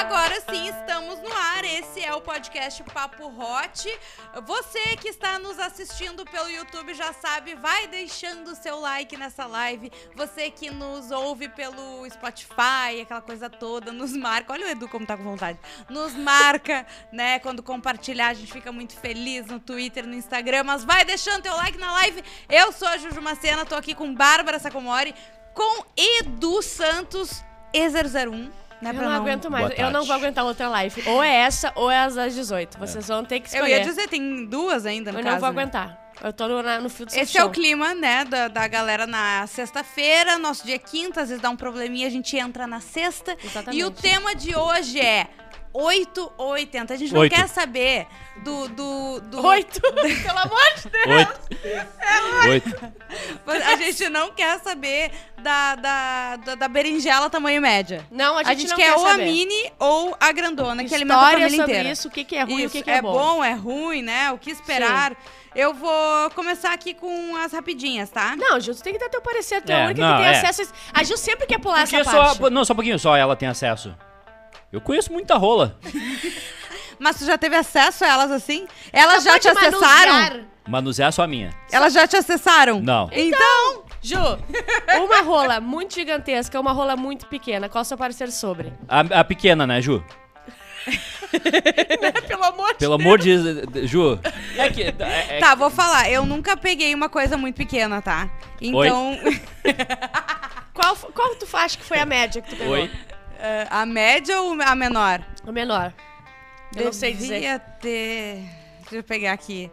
Agora sim, estamos podcast Papo Hot. Você que está nos assistindo pelo YouTube já sabe, vai deixando o seu like nessa live. Você que nos ouve pelo Spotify, aquela coisa toda, nos marca. Olha o Edu como tá com vontade. Nos marca, né? Quando compartilhar, a gente fica muito feliz no Twitter, no Instagram. Mas vai deixando teu like na live. Eu sou a Juju Macena, tô aqui com Bárbara Sacomori, com Edu Santos E001. Né, Eu pra não aguento mais. Boa Eu não vou aguentar outra live. Ou é essa, ou é as das 18. Vocês vão ter que Eu escolher. ia dizer, tem duas ainda no Eu caso. não vou né? aguentar. Eu tô no, no fio do Esse é o clima, né, da, da galera na sexta-feira, nosso dia quinta, às vezes dá um probleminha, a gente entra na sexta. Exatamente. E o tema de hoje é 8 ou 80. A gente não Oito. quer saber do... do, do Oito. Pelo amor de Deus. Oito. Oito. A gente não quer saber da, da, da, da berinjela tamanho média. Não, a A gente, gente, não quer, ou saber. a mini ou a grandona, que alimenta a família sobre inteira. isso, o que, que é ruim e o Isso, que, que é, bom. é ruim, né? O que esperar. Eu vou começar aqui com as rapidinhas, tá? Não, Gil, tu tem que dar teu parecer. Tu é, É, a única não, que tem é. acesso a isso. A Gil sempre quer pular Porque essa só, parte. não, só um pouquinho só ela tem acesso. Eu conheço muita rola. Mas tu já teve acesso a elas assim? Elas já Pode te acessaram? manusear. Manusear só a minha. Elas já te acessaram? Não. Então, Ju, uma rola muito gigantesca, uma rola muito pequena. Qual o seu parecer sobre? A, a pequena, né, Ju? Pelo amor Pelo amor de de- Ju. É que. é- é- tá, vou falar. Eu nunca peguei uma coisa muito pequena, tá? Então, Qual, qual tu acha que foi a média que tu pegou? Oi? Eh, a média ou a menor? A menor. Eu não sei dizer. Devia ter... Deixa eu pegar aqui.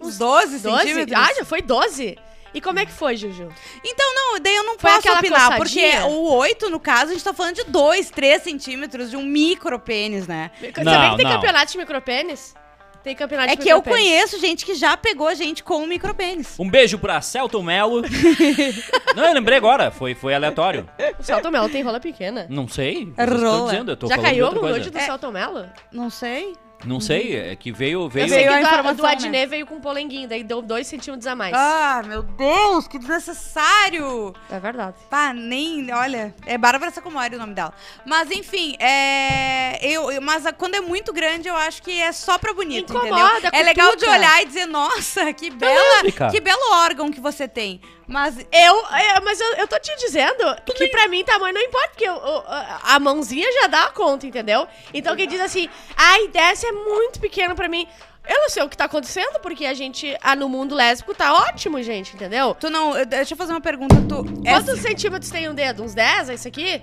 Uns 12, 12? centímetros? Ah, já foi 12? E como é que foi, Juju? Então, não, daí eu não Foi posso opinar, porque coçadinha? o 8, no caso, a gente tá falando de 2, 3 centímetros de um micro pênis, né? Sabia que tem não. campeonato de micropênis? Tem campeonato É de que eu micropênis. conheço gente que já pegou gente com micro pênis. Um beijo pra Celton Mello. não, eu lembrei agora. Foi, foi aleatório. O Celton Mello tem rola pequena. Não sei. É Eu rola. dizendo, eu tô Já falando de caiu outra coisa. nude do É. Celton Mello? Não sei. Não sei, é que veio. Eu veio... sei Veio a que do, informação, do né? Adnet veio com polenguinho, daí deu 2 centímetros a mais. Ah, meu Deus, que desnecessário! É verdade. Pá, nem, olha, é Bárbara Sacomori o nome dela. Mas enfim, é, eu, eu- mas a- quando é muito grande, eu acho que é só pra bonito, Incomoda, entendeu? É legal de olhar e dizer, nossa, que bela, que belo órgão que você tem. Mas Eu, é, mas eu, eu tô te dizendo que pra mim tamanho não importa, porque eu- eu- a mãozinha já dá a conta, entendeu? Então quem diz assim, ai, dessa é muito pequeno pra mim. Eu não sei o que tá acontecendo, porque a gente, ah, no mundo lésbico tá ótimo, gente, entendeu? tu não, eu- deixa eu fazer uma pergunta, tu é- Quantos centímetros tem um dedo? Uns 10? É isso aqui?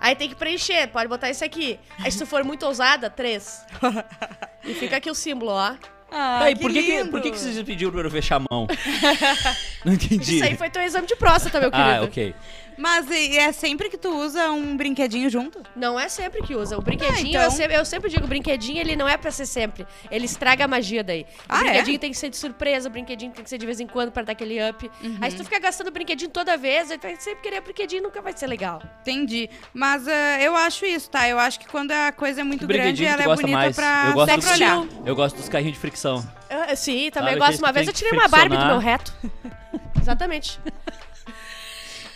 Aí tem que preencher, pode botar isso aqui. Aí se tu for muito ousada, 3. e fica aqui o símbolo, ó. Ah, e que por que, que, por que, que vocês pediram pra eu fechar a mão? não entendi. Isso aí foi teu exame de próstata, meu querido. Ah, ok. Mas e é sempre que tu usa um brinquedinho junto? Não é sempre que usa. O brinquedinho, então- eu, sempre, eu sempre digo, o brinquedinho ele não é pra ser sempre. Ele estraga a magia daí. O Ah, é? brinquedinho tem que ser de surpresa, o brinquedinho tem que ser de vez em quando pra dar aquele up. Uhum. Aí se tu ficar gastando brinquedinho toda vez, aí tu vai sempre querer brinquedinho e nunca vai ser legal. Entendi. Mas ah, eu acho isso, tá? Eu acho que quando a coisa é muito grande, brinquedinho ela é bonita mais? pra, Eu gosto só do pra olhar. Eu gosto dos carrinhos de fricção. Ah, sim, também Sabe, gosto. Uma vez eu tirei uma Barbie do meu reto. Exatamente.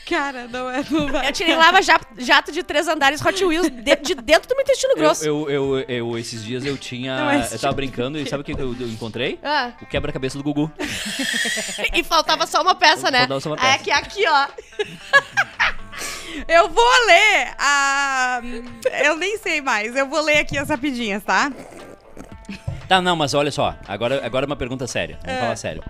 Cara, não é. Não vai. Eu tirei lava jato, de três andares Hot Wheels de, de dentro do meu intestino Eu, grosso. eu, eu, eu- esses dias eu tinha. Não é eu tava brincando e sabe o que eu, eu encontrei? Ah, O quebra-cabeça do Gugu. e faltava só uma peça, né? Faltava só uma peça. aqui, aqui, ó. Eu vou ler a. Eu nem sei mais. Eu vou ler aqui as rapidinhas, tá? Tá, não, mas olha só. Agora, agora é uma pergunta séria. Vamos falar sério.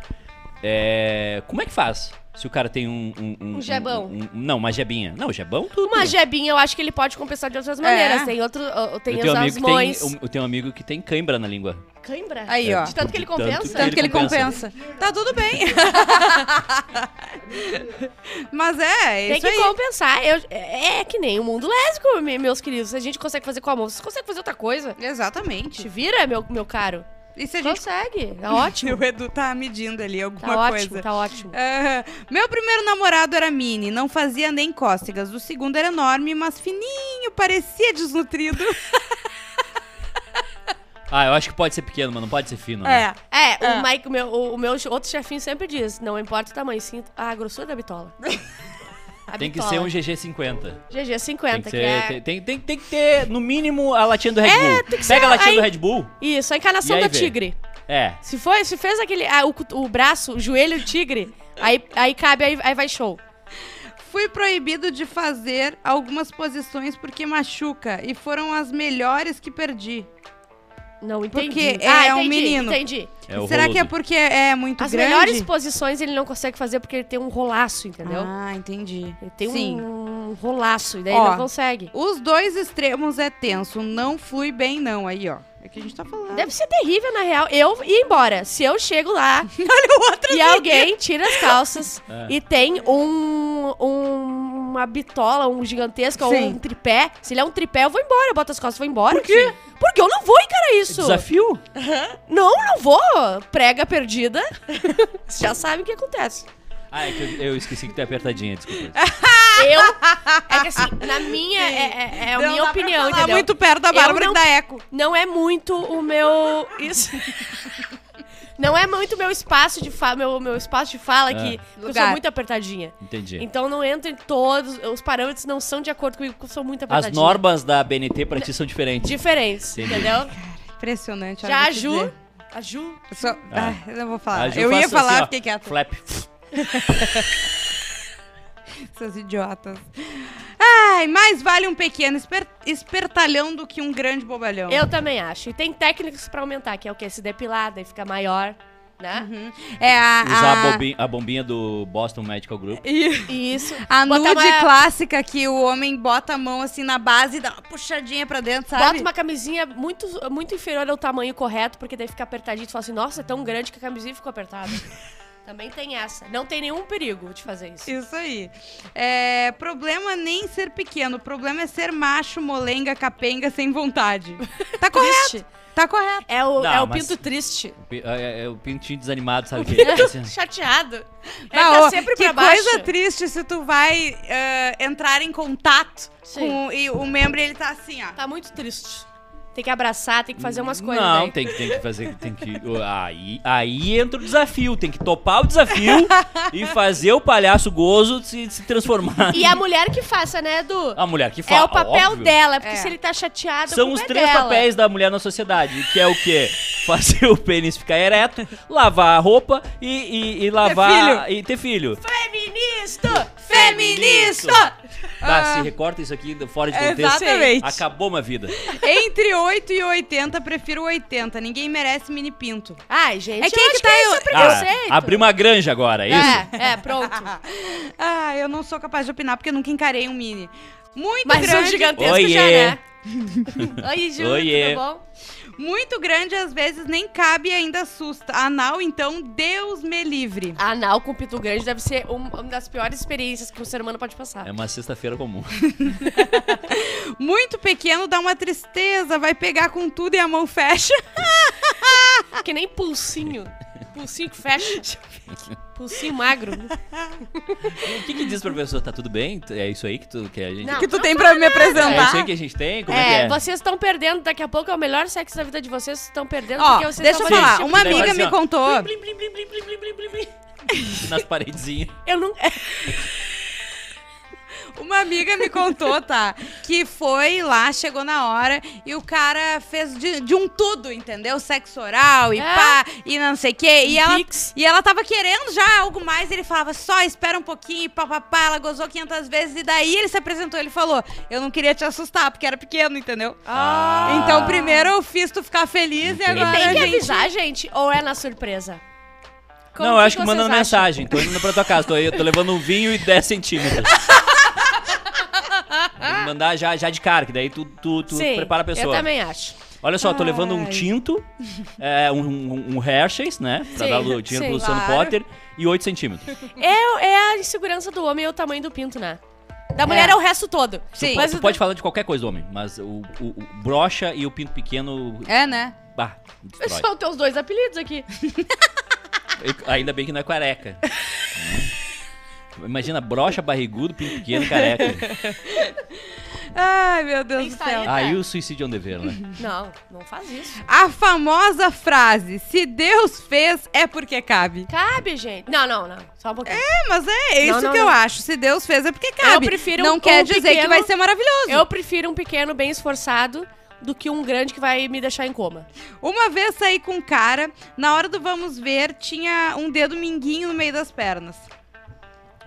É, como é que faz? Se o cara tem um. Um, Um jebão. um- um- não, uma jebinha. Não, jebão tudo. Uma jebinha eu acho que ele pode compensar de outras maneiras. Tem outro, tem eu tenho, um as amigo que mães. tem, um- eu tenho um amigo que tem cãibra na língua. Cãibra? Aí, ó. De tanto que ele De tanto compensa? que Tanto que ele compensa. compensa. Tá tudo bem. Mas é, é Tem que aí. compensar. Eu- é, é que nem o mundo lésbico, me- meus queridos. Se a gente consegue fazer com a mão, vocês conseguem fazer outra coisa? Te Exatamente. vira, meu, meu caro. E se a gente. Consegue. Tá ótimo. O Edu tá medindo ali alguma Tá coisa. ótimo, tá ótimo. Ah, meu primeiro namorado era mini, não fazia nem cócegas. O segundo era enorme, mas fininho, parecia desnutrido. Ah, eu acho que pode ser pequeno, mas não pode ser fino. né? É. É, o, Mike, o, meu, o, o meu outro chefinho sempre diz: não importa o tamanho, sim a grossura da bitola. A Tem que ser um GG50. GG 50, Tem que, que, ser, é. tem, tem, tem- tem que ter, no mínimo, a latinha do Red Bull. tem que ser Pega a latinha aí- do Red Bull. Isso, a encarnação da vê. tigre. É. Se, foi, se fez aquele. ah, o, o braço, o joelho tigre, aí, aí cabe, aí, aí vai show. Fui proibido de fazer algumas posições porque machuca e foram as melhores que perdi. Não entendi. Porque é ah, um entendi, menino. Entendi. É Será que é porque é muito As grande? melhores posições ele não consegue fazer porque ele tem um rolaço, entendeu? Ah, entendi. Ele tem Sim. um rolaço, e daí Ó. ele não consegue. Os dois extremos é tenso. Não fui bem, não. Aí, ó. É que a gente tá falando. Deve ser terrível, na real. Eu ia embora. Se eu chego lá Olha o outro e alguém tira as calças É. e tem um, um- uma bitola, um gigantesco, ou um tripé. Se ele é um tripé, eu vou embora. Eu boto as costas e vou embora. Por quê? Porque eu não vou encarar isso. Desafio? Não, não vou. Prega perdida. Vocês já sabem o que acontece. Ah, é que eu, eu esqueci que tu é apertadinha, desculpa. Eu. É que assim, na minha. É, é- é a Não minha dá pra opinião, falar entendeu? muito perto da Bárbara não- que dá eco. Não é muito o meu. Isso. Não é muito o meu espaço de fala, meu, meu espaço de fala que eu sou muito apertadinha. Entendi. Então não entra em todos, os parâmetros não são de acordo comigo, porque eu sou muito As apertadinha. normas da BNT pra ti são diferentes. diferentes, Entendi. entendeu? Impressionante. olha, Já a Ju, dizer. a Ju, Eu só- Ah, eu não vou falar. Eu ia faz falar, assim, ó, fiquei quieta. Flap. Seus idiotas. Ai, mais vale um pequeno esper- espertalhão do que um grande bobalhão. eu também acho. E tem técnicas pra aumentar, que é o quê? Se depilar, daí fica maior, né? Uhum. É a. Usar a... a bombinha, a bombinha do Boston Medical Group. Isso. A Botar nude uma- clássica que o homem bota a mão assim na base e dá uma puxadinha pra dentro, sabe? Bota uma camisinha muito, muito inferior ao tamanho correto, porque daí fica apertadinho. Tu fala assim, nossa, é tão grande que a camisinha ficou apertada. Também tem essa. Não tem nenhum perigo de fazer isso. Isso aí. É, problema nem ser pequeno, o problema é ser macho, molenga, capenga, sem vontade. Tá correto, Triste. tá correto. É o, Não, é o mas- pinto triste. É, é o pintinho desanimado, sabe? Que, assim, Chateado. É Ah, tá sempre que pra baixo. coisa triste se tu vai eh, entrar em contato Sim. com e o membro e ele tá assim, ó. Tá muito triste. Tem que abraçar, tem que fazer umas coisas. Não, daí. tem que, tem que fazer. Tem que, aí, aí entra o desafio. Tem que topar o desafio e fazer o palhaço gozo se, se transformar. E a mulher que faça, né, Edu? A mulher que fala. é o papel óbvio. dela, porque É. se ele tá chateado, a São os é três dela. papéis da mulher na sociedade, que é o quê? Fazer o pênis ficar ereto, lavar a roupa e, e, e lavar e ter filho. Feminista! Feminista! Ah. se recorta isso aqui fora de É, contexto. exatamente. Acabou uma vida. Entre 8 e 80, prefiro 80. Ninguém merece mini pinto. Ai, gente, É que eu que tá que eu- é Ah, preconceito. abrir uma granja agora, é isso? É, é, pronto. ah, eu não sou capaz de opinar porque eu nunca encarei um mini. Muito Mas grande. gigantesco Oiê. já, né? Oi, Ju, Oiê. tudo bom? Muito grande, às vezes nem cabe e ainda assusta. Anal, então, Deus me livre. Anal com pinto grande deve ser um- uma das piores experiências que um ser humano pode passar. É uma sexta-feira comum. Muito pequeno dá uma tristeza, vai pegar com tudo e a mão fecha. Que nem pulsinho. Pulsinho que fecha. Pulsinho magro. o que, que diz professor? Tá tudo bem? É isso aí que tu que a gente. Não, que tu tem tá pra me apresentar? É isso aí que a gente tem? Como é, é que é? vocês estão perdendo, daqui a pouco é o melhor sexo da vida de vocês, estão perdendo Ó, porque vocês Deixa eu falar, tipo uma amiga negócio, me ó, contou. Blim, blim, blim, nas paredezinhas. Eu não. Uma amiga me contou, tá? Que foi lá, chegou na hora e o cara fez de, de um tudo, entendeu? Sexo oral e É. pá, e não sei o quê. E ela, e ela tava querendo já algo mais. Ele falava, só espera um pouquinho, e pá, pá, pá. Ela gozou 500 vezes. E daí ele se apresentou. Ele falou, eu não queria te assustar, porque era pequeno, entendeu? Ah. Então primeiro eu fiz tu ficar feliz e Entendi. E agora tem a que gente... avisar, gente, ou é na surpresa? Como não, eu acho que acham? mensagem. Tô indo pra tua casa. Tô, eu tô levando um vinho e 10 centímetros. Tem que mandar já, já de cara, que daí tu, tu, tu Sim, prepara a pessoa. Eu também acho. Olha só, tô levando um tinto, é, um, um, um Hershey's, né? Pra Sim, dar o dinheiro sim, pro Luciano claro. Potter. E 8 centímetros. É, é a insegurança do homem e o tamanho do pinto, né? Da mulher é, É. o resto todo. Sim. Mas tu pode falar de qualquer coisa, homem, mas o, o, o brocha e o pinto pequeno, É, né? bah, destrói. São teus dois apelidos aqui. Ainda bem que não é careca. Imagina, brocha, barrigudo, pinto pequeno, careca. Ai, meu Deus do céu. aí. Aí o suicídio é um dever, né? Não, não faz isso. A famosa frase: se Deus fez, é porque cabe. Cabe, gente. Não, não, não. Só um pouquinho. É, mas é isso Não, não, que eu não. acho. Se Deus fez, é porque cabe. prefiro Não um- quer um dizer que pequeno- vai ser maravilhoso. Eu prefiro um pequeno bem esforçado do que um grande que vai me deixar em coma. Uma vez saí com um cara, na hora do vamos ver, tinha um dedo minguinho no meio das pernas.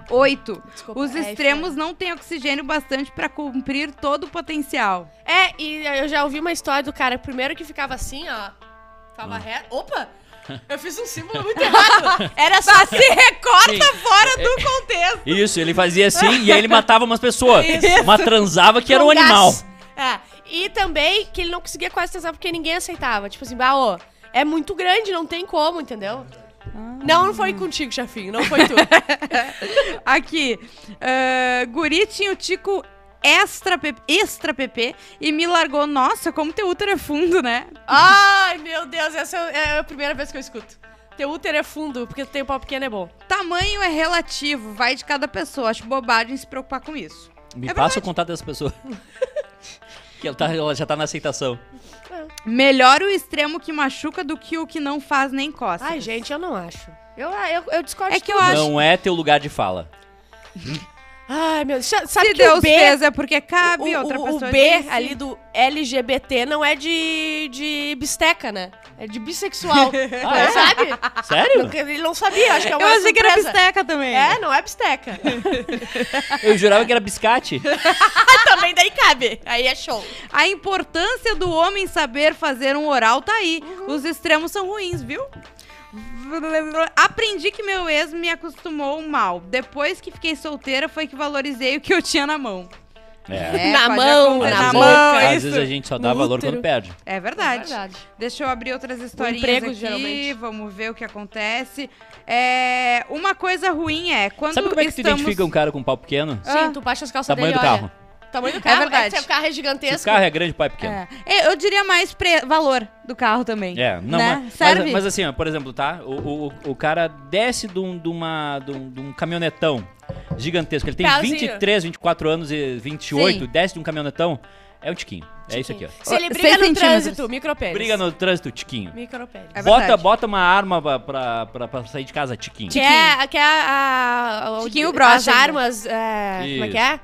Oito. Desculpa, Os é, extremos não têm oxigênio bastante pra cumprir todo o potencial. É, e eu já ouvi uma história do cara, primeiro que ficava assim, ó. Ficava Hum. reto. Opa! Eu fiz um símbolo muito errado. Era só Se recorta Sim. fora do contexto. Isso, ele fazia assim e aí ele matava umas pessoas. Isso. Mas transava que era um animal. É. E também que ele não conseguia quase transar porque ninguém aceitava. Tipo assim, bah, ô, é muito grande, não tem como, entendeu? Não, não foi contigo, chefinho, não foi tu. Aqui. ah, guri tinha o tico extra PP, extra PP e me largou. Nossa, como teu útero é fundo, né? Ai, meu Deus, essa é a primeira vez que eu escuto. Teu útero é fundo, porque tu tem um pau pequeno é bom. Tamanho é relativo, vai de cada pessoa. Acho bobagem se preocupar com isso. Me É passa o contato dessa pessoa. que ela, tá- ela já tá na aceitação. Melhor o extremo que machuca do que o que não faz nem coça. Ai, gente, eu não acho. Eu, eu, eu discordo É de que eu acho- Não é teu lugar de fala. Ai, meu Deus. Sabe Se que Deus o B, fez é porque cabe, o, outra o- pessoa o B disse. ali do LGBT não é de, de bisteca, né? É de bissexual. Ah, é? Sabe? Sério? Porque Ele não sabia, acho que é uma Eu achei que era bisteca também. É, não é bisteca. Eu jurava que era biscate. Também daí cabe. Aí é show. A importância do homem saber fazer um oral tá aí. Uhum. Os extremos são ruins, viu? Aprendi que meu ex me acostumou mal. Depois que fiquei solteira, foi que valorizei o que eu tinha na mão. É. Na pode mão, na na mão, às isso. vezes a gente só No dá valor útero. quando perde. É verdade. verdade. Deixa eu abrir outras historinhas empregos, aqui. geralmente. Vamos ver o que acontece. É, uma coisa ruim é quando Sabe como é que tu identifica um cara com pau pequeno? Ah. Sim, tu baixa as calças Tamanho dele do olha. carro. Tamanho do carro. verdade. É, se o carro é Se gigantesco. o carro é grande, o pau é pequeno. É. É, Eu diria mais pre- valor do carro também. É, não, né? mas, Serve? mas, mas assim, ó, por exemplo, tá? O, o, o cara desce de um, de, uma, de, um, de um caminhonetão gigantesco. Ele tem Pezinho. 23, 24 anos e 28, Sim. desce de um caminhonetão. É um tiquinho. É isso aqui, ó. Se ele briga no trânsito, micropênis. Briga no trânsito, tiquinho. Micropênis. É bota, bota uma arma pra, pra, pra, pra sair de casa, tiquinho. Que é, que é a, a, o- Tiquinho broxa as ainda. armas, é, como é que é?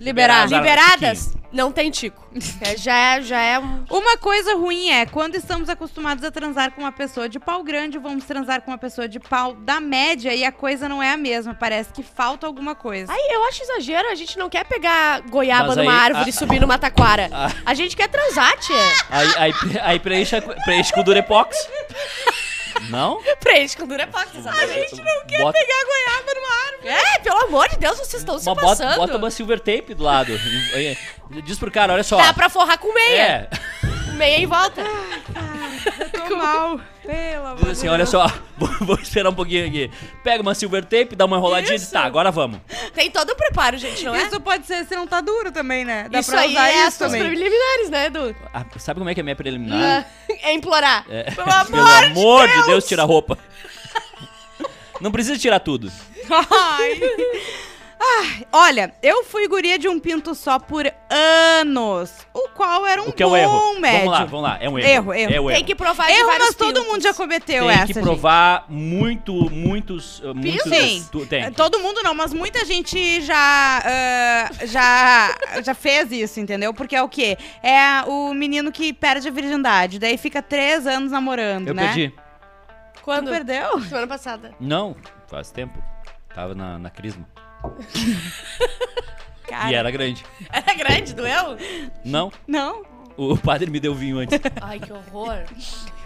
Liberar. Liberadas, não tem tico. É, já, é, já é um... Uma coisa ruim é, quando estamos acostumados a transar com uma pessoa de pau grande, vamos transar com uma pessoa de pau da média e a coisa não é a mesma. Parece que falta alguma coisa. Ai, eu acho exagero, a gente não quer pegar goiaba Mas numa aí, árvore a- e subir numa taquara. a- A gente quer transar, tia. Aí, aí, aí preenche, preenche com durepox. Não? Preenche com durepox, exatamente. A gente não quer bota, Pegar goiaba numa árvore. É, pelo amor de Deus, vocês estão se passando. bota, bota uma silver tape do lado. Diz pro cara, olha só. Dá pra forrar com meia. É, Meia em volta. Tô mal. Pelo amor diz assim, olha só, vou, vou esperar um pouquinho aqui. Pega uma silver tape, dá uma enroladinha e diz, Isso. tá, agora vamos. Tem todo o preparo, gente, não é? Isso pode ser se não tá duro também, né? Dá isso pra aí usar é isso também. preliminares, né, Edu? Ah, sabe como é que é a minha preliminar? Ah, É implorar. É, Pelo amor, Pelo amor de Deus! Deus, tira a roupa. Não precisa tirar tudo. Ai. Ai, olha, eu fui guria de um pinto só por anos, o qual era um O que é bom o erro? médio. Vamos lá, vamos lá. É um erro. Erro, erro. É Tem erro. que provar de Erro, mas todo pintos. mundo já cometeu Tem essa, que gente. provar muito, muitos... uh, muitos Sim. tu- tem. Todo mundo não, mas muita gente já, ah, já, já fez isso, entendeu? Porque é o quê? É o menino que perde a virgindade, daí fica três anos namorando, Eu né? perdi. Tu Quando? perdeu? Semana passada. Não, faz tempo. Tava na, na crisma. Cara, E era grande. Era grande, doeu? Não, Não? o padre me deu vinho antes. Ai, que horror.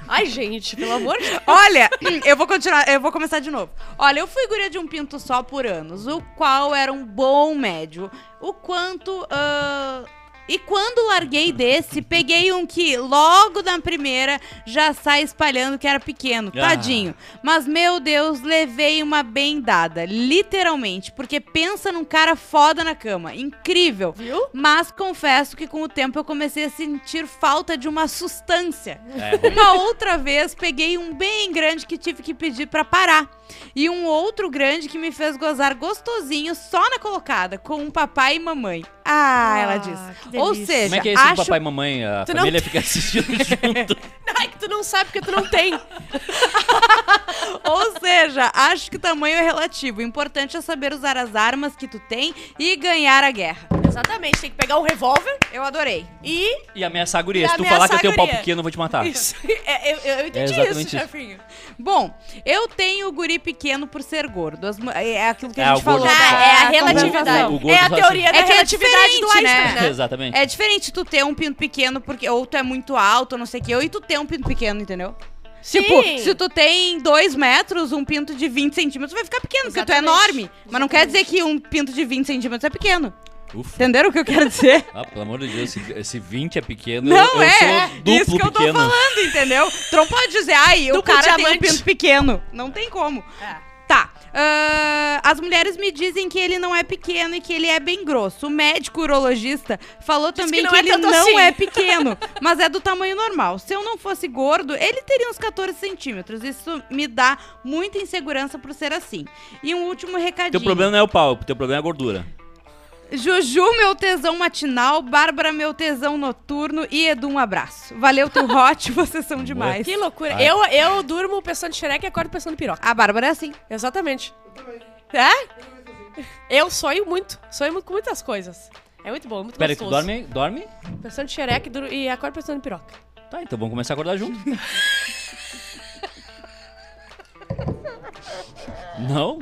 Ai, gente, pelo amor de Deus. Olha, eu vou continuar, eu vou começar de novo. Olha, eu fui guria de um pinto só por anos, o qual era um bom médio. O quanto. ah, E quando larguei desse, peguei um que logo na primeira já sai espalhando que era pequeno, Ah. tadinho. Mas, meu Deus, levei uma bem dada, literalmente, porque pensa num cara foda na cama, incrível. Viu? Mas confesso que com o tempo eu comecei a sentir falta de uma sustância. É. Uma outra vez peguei um bem grande que tive que pedir pra parar. E um outro grande que me fez gozar gostosinho só na colocada, com um papai e mamãe. Ah, ela diz. Ou seja, Como é que é isso do acho papai e mamãe? A Tu não família tem- fica assistindo junto. Não, é que tu não sabe porque tu não tem. Ou seja, acho que tamanho é relativo. O importante é saber usar as armas que tu tem e ganhar a guerra. Exatamente, tem que pegar um revólver Eu adorei. e. E ameaçar a guria. E Se tu falar que eu a tenho pau pequeno, eu vou te matar. Isso. É, eu, eu entendi É exatamente isso, chefinho. Bom, eu tenho guri pequeno por ser gordo. As mu- é aquilo que a É, gente o gordo falou. só- da- Ah, é a O relatividade. É a teoria da É é relatividade do diferente, Einstein, né? né? Exatamente. É diferente tu ter um pinto pequeno porque ou tu é muito alto, ou não sei o que, ou e tu ter um pinto pequeno, entendeu? Sim. Tipo, se tu tem dois metros, um pinto de 20 centímetros vai ficar pequeno, porque tu é Exatamente. enorme. Mas não quer dizer que um pinto de 20 centímetros é pequeno. Ufa. Entenderam o que eu quero dizer? Ah, pelo amor de Deus, esse, esse 20 é pequeno. Não, eu, eu é, sou é. duplo Isso que eu tô pequeno. falando, entendeu? Tu não pode dizer, ai, o Duplo cara tem um diamante. pinto pequeno. Não tem como. Tá. Ah, as mulheres me dizem que ele não é pequeno e que ele é bem grosso. O médico urologista falou Diz também que que, não é ele não assim. é pequeno, mas é do tamanho normal. Se eu não fosse gordo, ele teria uns 14 centímetros. Isso me dá muita insegurança por ser assim. E um último recadinho. Teu problema não é o pau, teu problema é a gordura. Juju, meu tesão matinal, Bárbara, meu tesão noturno e Edu, um abraço. Valeu, teu hot, vocês são demais. Que loucura. Ai. Eu, eu durmo pensando em xereca e acordo pensando em piroca. A Bárbara é assim. Exatamente. É? Eu sonho muito. Sonho muito com muitas coisas. É muito bom, muito Pera aí, tu gostoso. dorme, dorme? Pensando em xereca e, e acordo pensando em piroca. Tá, então vamos começar a acordar junto. não?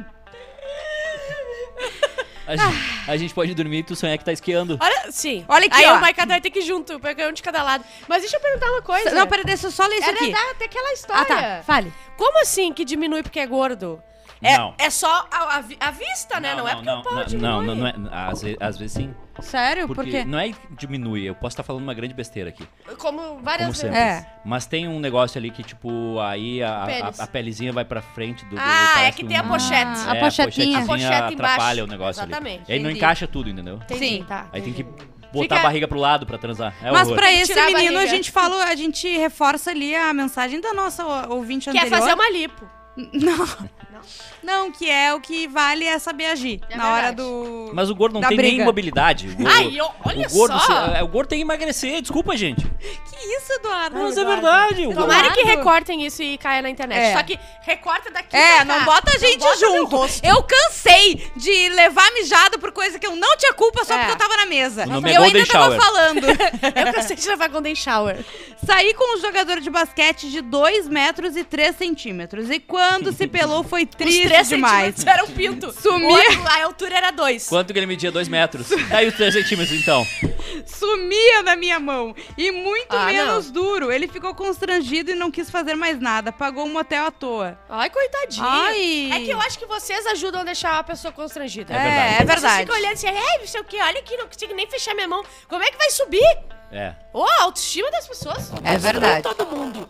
A gente, a gente pode dormir e tu sonhar que tá esquiando. Olha, sim. Olha aqui, Aí ó. o Maica vai ter que ir junto, pegar um de cada lado. Mas deixa eu perguntar uma coisa. Não, peraí, deixa eu só ler isso Era aqui. da, daquela história. Ah, tá. Fale. Como assim que diminui porque é gordo? É, Não. é só a, a vi- a vista, né? Não, é porque não, o pau não, diminui. não, não, não é. Às, ve- às vezes sim. Sério? Por Porque quê? não é que diminui, eu posso estar falando uma grande besteira aqui. Como várias Como vezes. É. Mas tem um negócio ali que, tipo, aí a, a, a pelezinha vai pra frente do. do Ah, é que tem a um- pochete. Ah, a É, pochetinha. A pochete embaixo. atrapalha o negócio Exatamente. ali. E aí não encaixa tudo, entendeu? Entendi, Sim. tá. Aí tem que botar Fica- a barriga pro lado pra transar. É Mas horror. pra Tem que esse tirar a menino, a barriga. gente falou, a gente reforça ali a mensagem da nossa ouvinte Quer anterior. fazer uma lipo. Não. Não, que é o que vale é saber agir. É na hora verdade. do. Mas o gordo não da tem nem briga. mobilidade. O gordo, Ai, ó, olha o gordo, só. se- é, o gordo tem que emagrecer, desculpa, gente. Que isso, Eduardo? Mas é verdade. O gordo... Tomara que recortem isso e caia na internet. É. Só que recorta daqui É, pra não cá. bota a gente bota meu junto. rosto. Eu cansei de levar mijado por coisa que eu não tinha culpa só É. porque eu tava na mesa. O nome e é eu Golden ainda tava Shower. falando. Eu cansei de levar Golden Shower. Saí com um jogador de basquete de 2 metros e 3 centímetros. E quando se pelou foi Os triste 3 demais. centímetros era um pinto. Sumia. O a altura era 2. Quanto que ele media? Dois metros. Aí os três centímetros, então. Sumia na minha mão. E muito Ah, menos duro. Ele ficou constrangido e não quis fazer mais nada. Pagou um motel à toa. Ai, coitadinho. Ai. É que eu acho que vocês ajudam a deixar a pessoa constrangida. É verdade. É, é Vocês verdade. ficam olhando assim, é, não sei o que, olha aqui, não consigo nem fechar minha mão. Como é que vai subir? É. Ô, a autoestima das pessoas. É verdade. Todo mundo.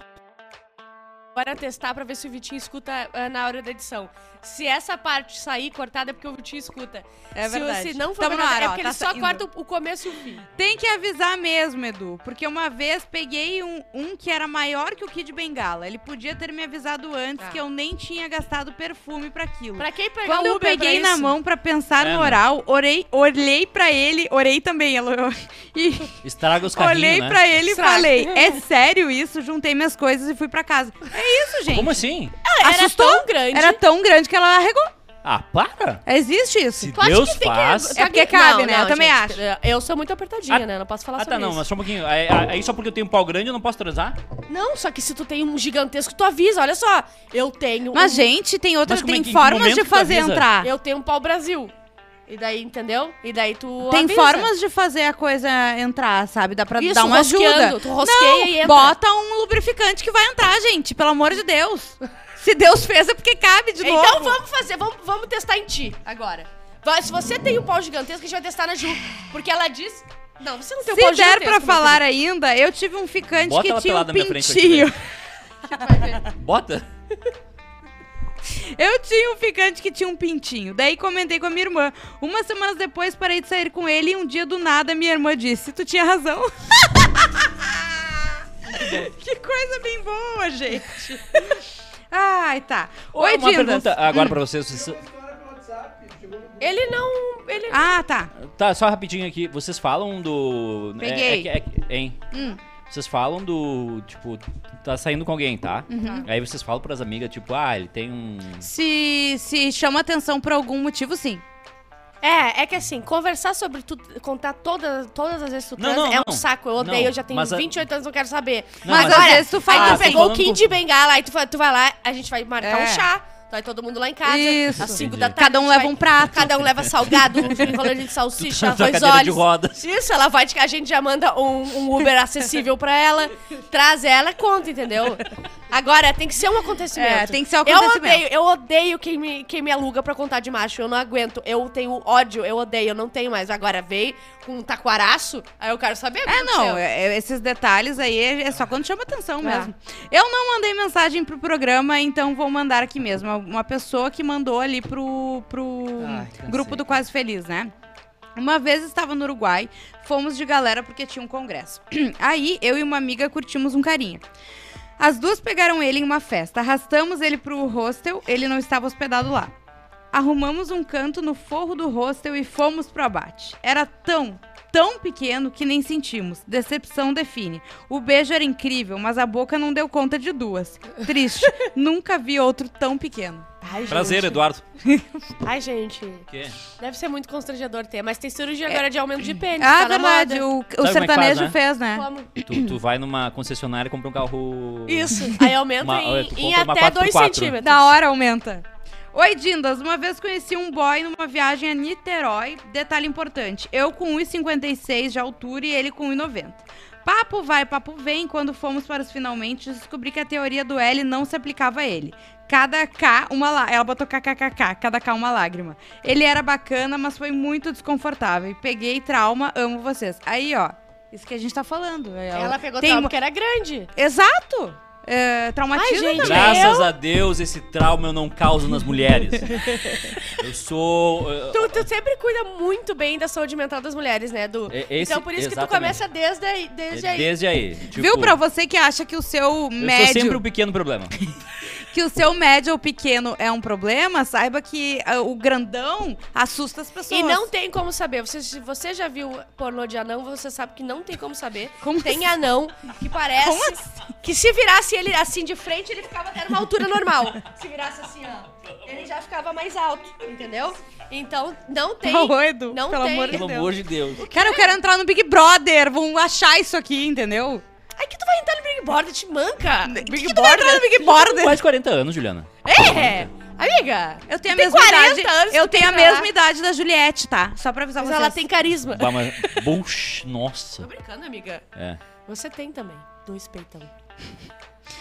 Agora testar pra ver se o Vitinho escuta ah, na hora da edição. Se essa parte sair cortada é porque o Vitinho escuta. É se, verdade. Se não for Tamo no verdade, ar, é ó, porque tá ele só corta o, o começo e o fim. Tem que avisar mesmo, Edu. Porque uma vez peguei um, um que era maior que o Kid Bengala. Ele podia ter me avisado antes Ah. que eu nem tinha gastado perfume pra aquilo. Pra quem pegar Quando eu peguei pra na isso? mão pra pensar É, no né? oral, orei, olhei pra ele, orei também, ela- e Estraga os carrinhos, olhei né? pra ele e falei: "É sério isso?" Juntei minhas coisas e fui pra casa. É isso, gente. Como assim? Era Assustou? tão grande. Era tão grande que ela arregou. Ah, para! Existe isso. Se Tu acha Deus que tem faz... Que... É porque cabe, né? Eu também gente, acho. Eu sou muito apertadinha, Ah, né? Não posso falar Ah, sobre tá, não, isso. mas só um pouquinho. Aí, aí só porque eu tenho um pau grande eu não posso transar? Não, só que se tu tem um gigantesco, tu avisa. Olha só, eu tenho Mas um... gente, tem outras, Mas como é tem que- em que formas momento de tu fazer avisa? entrar. Eu tenho um pau Brasil. E daí, entendeu? E daí tu Tem avisa. formas de fazer a coisa entrar, sabe? Dá pra Isso, dar uma ajuda. Tu rosqueia e entra. Bota um lubrificante que vai entrar, gente. Pelo amor de Deus. Se Deus fez é porque cabe de novo. Então vamos fazer, vamos, vamos testar em ti agora. Se você tem um pau gigantesco, a gente vai testar na Ju. Porque ela diz... Não, você não tem um pau Se der pra falar ainda, eu tive um ficante Bota que ela tinha um frente pintinho. Vai ver. Bota. Eu tinha um ficante que tinha um pintinho. Daí comentei com a minha irmã. Umas semanas depois parei de sair com ele e um dia do nada minha irmã disse: Tu tinha razão. que coisa bem boa, gente. Ai, tá. Oi, Uma Dindas. pergunta agora pra vocês. vocês- Ele não. Ele... Ah, tá. Tá, só rapidinho aqui. Vocês falam do. é- Peguei. É, é que- hein? Hum. Vocês falam do. Tipo, tá saindo com alguém, tá? Uhum. Aí vocês falam pras amigas, tipo, ah, ele tem um. Se, se chama atenção por algum motivo, sim. É, é que assim, conversar sobre tudo, contar toda, todas as vezes que tu Não, não, é um não. saco. Eu odeio, Não, eu já tenho mas a- 28 anos, não quero saber. Não, mas, mas- às Olha, vezes tu Aí fala tu pegou o Kim com- de bengala, aí tu, vai- tu vai lá, a gente vai marcar É. um chá. Vai todo mundo lá em casa. Isso. Às 5 Entendi. da tarde. Cada um leva um prato. Cada um leva salgado, um enroladinho de salsicha, arroz cadeira de olhos. rodas. Isso, ela vai, de- a gente já manda um, um Uber acessível pra ela, traz ela e conta, entendeu? Agora, tem que ser um acontecimento. É, tem que ser um Eu acontecimento. odeio, eu odeio quem me, quem me aluga pra contar de macho. Eu não aguento. Eu tenho ódio, eu odeio, eu não tenho mais. Agora veio com um taquaraço, aí eu quero saber É, não, é- é- esses detalhes aí é, é só quando chama atenção É. mesmo. Eu não mandei mensagem pro programa, então vou mandar aqui mesmo. Uma pessoa que mandou ali pro, pro Ai, grupo do Quase Feliz, né? Uma vez estava no Uruguai, fomos de galera porque tinha um congresso. Aí eu e uma amiga curtimos um carinha. As duas pegaram ele em uma festa, arrastamos ele pro hostel, ele não estava hospedado lá. Arrumamos um canto no forro do hostel e fomos pro abate. Era tão, tão pequeno que nem sentimos. Decepção define. O beijo era incrível, mas a boca não deu conta de duas. Triste. Nunca vi outro tão pequeno. Ai, Prazer, gente. Eduardo. Ai, gente. Deve ser muito constrangedor ter, mas tem cirurgia agora de aumento de pênis. Ah, tá verdade. O, o é que faz, sertanejo né? fez, né? Como? Tu, tu vai numa concessionária e compra um carro. Isso. Aí aumenta Uma- em, em até 2 4x4. centímetros. Da hora aumenta. Oi, Dindas. Uma vez conheci um boy numa viagem a Niterói. Detalhe importante: eu com 1,56 de altura e ele com 1,90. Papo vai, papo vem. Quando fomos para os finalmente, descobri que a teoria do L não se aplicava a ele. Cada K, uma lá. Ela botou kkkk, cada K uma lágrima. Ele era bacana, mas foi muito desconfortável. E peguei trauma, amo vocês. Aí, ó. Isso que a gente tá falando. Ela pegou tem trauma porque era grande. Exato! É, traumatiza Ai, gente, também. Graças Eu? a Deus, esse trauma eu não causo nas mulheres. eu sou. uh, Tu, tu sempre cuida muito bem da saúde mental das mulheres, né, Du? É- esse- então por isso que tu exatamente. começa desde aí. Desde aí. Desde aí. Tipo, Viu pra você que acha que o seu Eu sou médio, sempre um pequeno problema. que o seu médio ou pequeno é um problema, saiba que ah, o grandão assusta as pessoas. E não tem como saber. Você, se você já viu pornô de anão, você sabe que não tem como saber. Como tem anão que parece Como assim? que se virasse ele assim de frente, ele ficava até numa altura normal. Se virasse assim, ó, ele já ficava mais alto, entendeu? Então, não tem. Tá doido, não pelo tem. amor de Pelo Deus. amor de Deus. Cara, eu quero entrar no Big Brother, vão achar isso aqui, entendeu? Ai, que tu vai entrar no Big Brother, te manca. Que Big que tu vai entrar no Big Brother? Quase 40 anos, Juliana. É! Amiga, Eu tenho a mesma 40 idade. anos, eu tenho a mesma idade da Juliette, tá? Só pra avisar mas vocês. ela tem carisma. Bah, mas- Bush, nossa. Tô brincando, amiga. É. Você tem também. Dois peitão.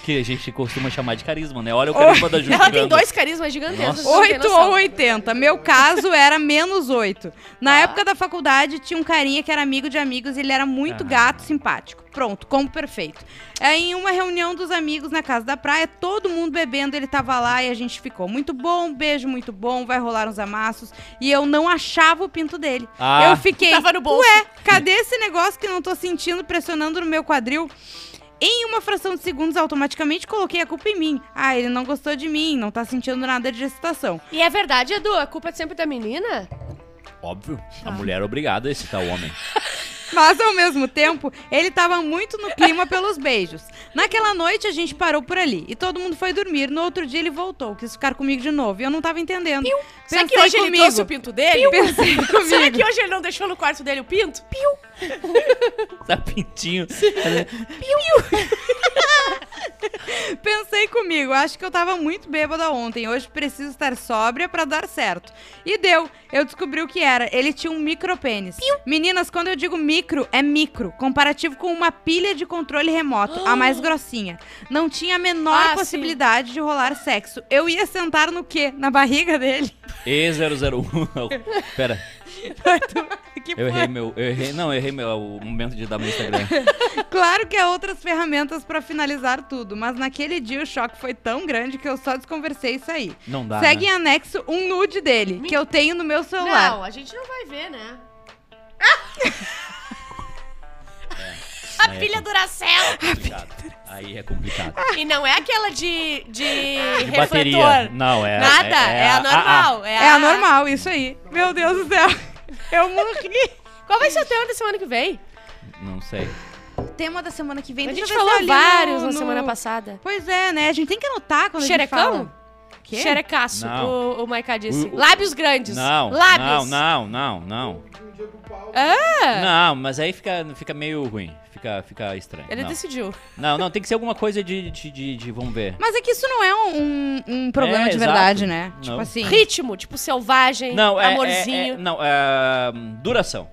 Que a gente costuma chamar de carisma, né? Olha o carisma da Juliana. Ela tem dois carismas gigantescos. Nossa. vocês não têm 8 noção. ou 80. Meu caso era menos 8. Na Ah. época da faculdade, tinha um carinha que era amigo de amigos e ele era muito Ah. gato, simpático. Pronto, como perfeito. Aí, em uma reunião dos amigos na casa da praia, todo mundo bebendo, ele tava lá e a gente ficou. Muito bom, beijo muito bom, vai rolar uns amassos. E eu não achava o pinto dele. Ah. Eu fiquei, Tava no bolso. ué, cadê esse negócio que não tô sentindo pressionando no meu quadril? Em uma fração de segundos, automaticamente coloquei a culpa em mim. Ah, ele não gostou de mim, não tá sentindo nada de excitação. E é verdade, Edu, a culpa é sempre da menina? Óbvio. A mulher é obrigada a excitar o homem. Mas ao mesmo tempo, ele tava muito no clima pelos beijos. Naquela noite a gente parou por ali e todo mundo foi dormir. No outro dia ele voltou, quis ficar comigo de novo e eu não tava entendendo. Será que hoje ele comigo. trouxe o pinto dele? Será que hoje ele não deixou no quarto dele o pinto? Piu! Tá pintinho. Pensei comigo, acho que eu tava muito bêbada ontem. Hoje preciso estar sóbria pra dar certo. E deu. Eu descobri o que era. Ele tinha um micropênis. Meninas, quando eu digo micro, é micro. Comparativo com uma pilha de controle remoto, a mais grossinha. Não tinha a menor Ah, sim. possibilidade de rolar sexo. Eu ia sentar no quê? Na barriga dele? E001. Não, Pera, que eu errei meu. Eu errei, não, eu errei meu, o momento de dar meu Instagram. Claro que há outras ferramentas pra finalizar tudo, mas naquele dia o choque foi tão grande que eu só desconversei e saí. Não dá. Segue né? em anexo um nude dele, que eu tenho no meu celular. Não, a gente não vai ver, né? A pilha Duracell. Complicado. Aí é complicado. E não é aquela de, de, De refletor. bateria. Não, é. Nada, é, a normal. É, É a normal, isso aí. Meu Deus do céu. Eu morri. Qual vai ser o tema da semana que vem? Não sei. Tema da semana que vem. A deixa gente falou vários no- na no- semana passada. Pois é, né? A gente tem que anotar quando a gente Xerecão? fala. Quê? Xerecaço, Não. o, o Maiká disse. O- o- Lábios grandes. Não, Lábios. não, não, não, não. Ah, Não, mas aí fica, fica meio ruim. Fica, fica estranho. ele não. decidiu. não, não, tem que ser alguma coisa de, de, de, de- vamos ver. Mas é que isso não é um, um- problema É, de exato. verdade, né? Não. Tipo assim. Ritmo, tipo selvagem, Não, é, amorzinho. é- é- não, é, duração.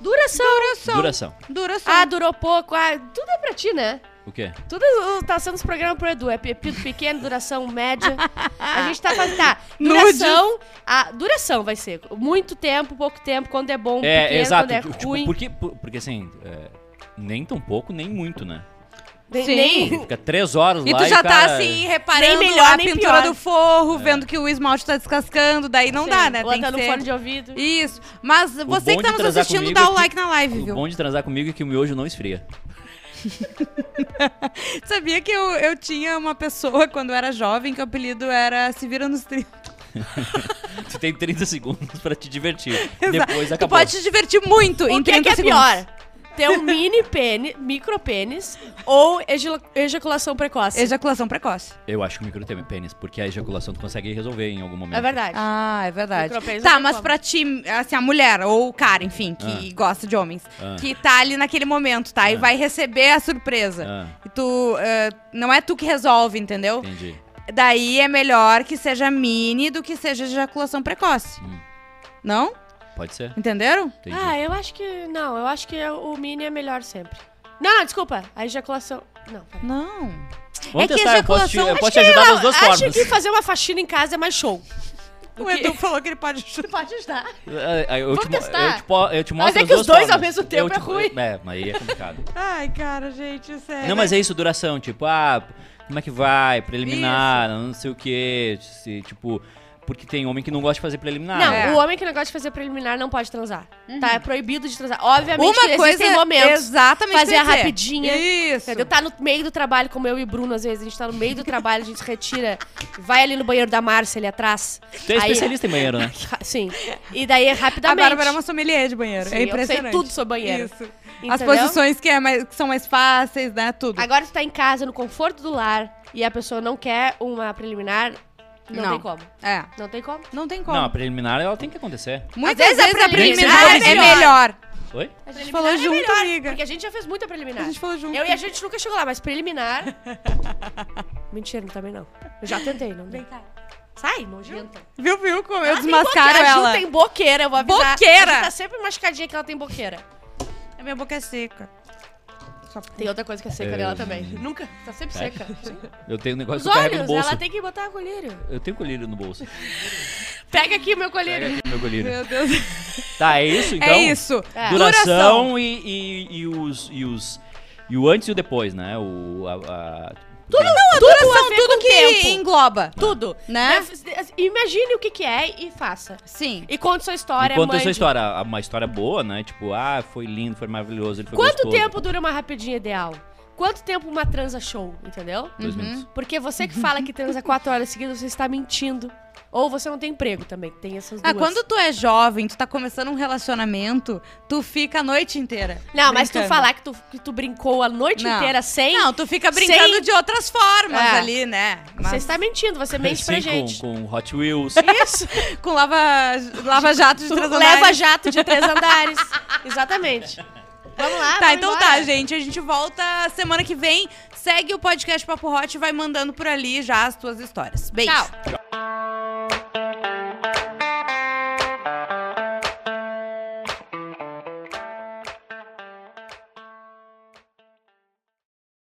Duração. Duração. Duração. Duração. Ah, durou pouco. Ah, tudo é pra ti, né? O quê? Tudo tá sendo os programas pro Edu. É pepito pequeno, duração média. A gente tá fazendo. Tá. Duração. A duração vai ser. Muito tempo, pouco tempo, quando é bom, É, pequeno, exato. quando é tipo, ruim. porque, por- porque assim, é, nem tão pouco, nem muito, né? Nem- Sim. nem- Fica três horas E lá tu já o cara... tá assim, reparando Nem melhor, a nem pintura pior. do forro, vendo que o esmalte tá descascando, daí não Sim, dá, né? Tem Botando que ser... fone de ouvido. Isso. Mas você que tá nos assistindo, dá é o que- like na live, O viu? bom de transar comigo é que o miojo não esfria. Sabia que eu, eu tinha uma pessoa quando eu era jovem que o apelido era Se Vira nos 30. Você tem 30 segundos pra te divertir. Exato. Depois Tu acabou. pode te divertir muito em O que, 30 que é segundos. pior? Ter um mini pênis, micro pênis ou ejaculação precoce? Ejaculação precoce. Eu acho que o micro tem pênis, porque a ejaculação tu consegue resolver em algum momento. É verdade. Ah, é verdade. Tá, mas como. pra ti, assim, a mulher ou o cara, enfim, que gosta de homens, Ah. que tá ali naquele momento, tá? E Ah. vai receber a surpresa. Ah, E tu. eh, não é tu que resolve, entendeu? entendi. Daí é melhor que seja mini do que seja ejaculação precoce. Hum. Não? Pode ser. Entenderam? Entendi. Ah, eu acho que. Não, eu acho que o mini é melhor sempre. Não, não, desculpa. A ejaculação. Não, peraí. Não. Vamos é que testar, eu posso te, ejaculação- eu posso te ajudar lá, das duas acho formas. que fazer uma faxina em casa é mais show. O que- Edu falou que ele pode chutar. Pode ajudar. É, é, Eu, Vamos te, mo- testar? eu, te, po- eu te Mas mostro é as que duas os dois ao formas. mesmo tempo Eu é ruim. É, mas aí é complicado. Ai, cara, gente, sério. Não, mas é isso, duração. Tipo, ah, como é que vai? Preliminar, não sei o quê. Se, tipo, porque tem homem que não gosta de fazer preliminar. Não, É. o homem que não gosta de fazer preliminar não pode transar. Tá? É proibido de transar. Obviamente Uma que coisa existem momentos. exatamente Fazer a rapidinha. Isso. Entendeu? Tá no meio do trabalho, como eu e o Bruno, às vezes. A gente tá no meio do trabalho, a gente se retira, vai ali no banheiro da Márcia, ali atrás. Tu é Aí- especialista em banheiro, né? Sim. E daí, A rapidamente. Bárbara é uma sommelier de banheiro. Sim, é eu sei impressionante. tudo sobre banheiro. Isso. As Entendeu? posições que, é mais- que são mais fáceis, né? Tudo. Agora tu tá em casa, no conforto do lar, e a pessoa não quer uma preliminar, não, Não. tem como. É. Não tem como. Não tem como. Não, a preliminar ela tem que acontecer. Muitas Às vezes vezes a a preliminar preliminar é é melhor. Oi? A gente falou junto, melhor, amiga. Porque a gente já fez muita preliminar. A gente falou junto. Eu e a gente nunca chegou lá, mas preliminar. Mentira, também não. Eu já tentei, não deu. Sai, nojenta. Viu, viu como eu Ela desmascaro boqueira, A Ju ela? tem boqueira, eu vou avisar. Boqueira? A Ju tá sempre machucadinha que ela tem boqueira. A minha boca é seca. Tem outra coisa que é seca É, dela também. Nunca. Tá sempre É. seca. Eu tenho um negócio Os que eu carrego no olhos, bolso. ela tem que botar colírio. Eu tenho colírio no bolso. Pega aqui meu Pega colírio. aqui meu colírio. Meu Deus. Tá, é isso então? é isso. É. Duração e, e, e os, e os. E o antes e o depois, né? O. A, a- Tudo, Não, tudo duração, a ver tudo com que tempo. engloba. Tudo. Né? Imagine o que que é e faça. Sim. E conte sua história, E conta mande. sua história. Uma história boa, né? Tipo, ah, foi lindo, foi maravilhoso, ele foi Quanto gostoso. tempo dura uma rapidinha ideal? Quanto tempo uma transa show, entendeu? Dois Uhum. minutos. Porque você que fala que transa quatro horas seguidas, você está mentindo. Ou você não tem emprego também, tem essas duas. Ah, quando tu é jovem, tu tá começando um relacionamento, tu fica a noite inteira. Não, mas tu brincando. falar que tu, que tu brincou a noite Não. inteira sem, Não, tu fica brincando Sem- de outras formas É. ali, né? você está mentindo, você mente pra Sim, gente. Com, com Hot Wheels. Isso. com lava, lava jato de três leva andares. jato de três andares. Exatamente. Vamos lá, Tá, vamos então embora. tá, gente. A gente volta semana que vem. Segue o podcast Papo Hot e vai mandando por ali já as tuas histórias. Beijo. Tchau.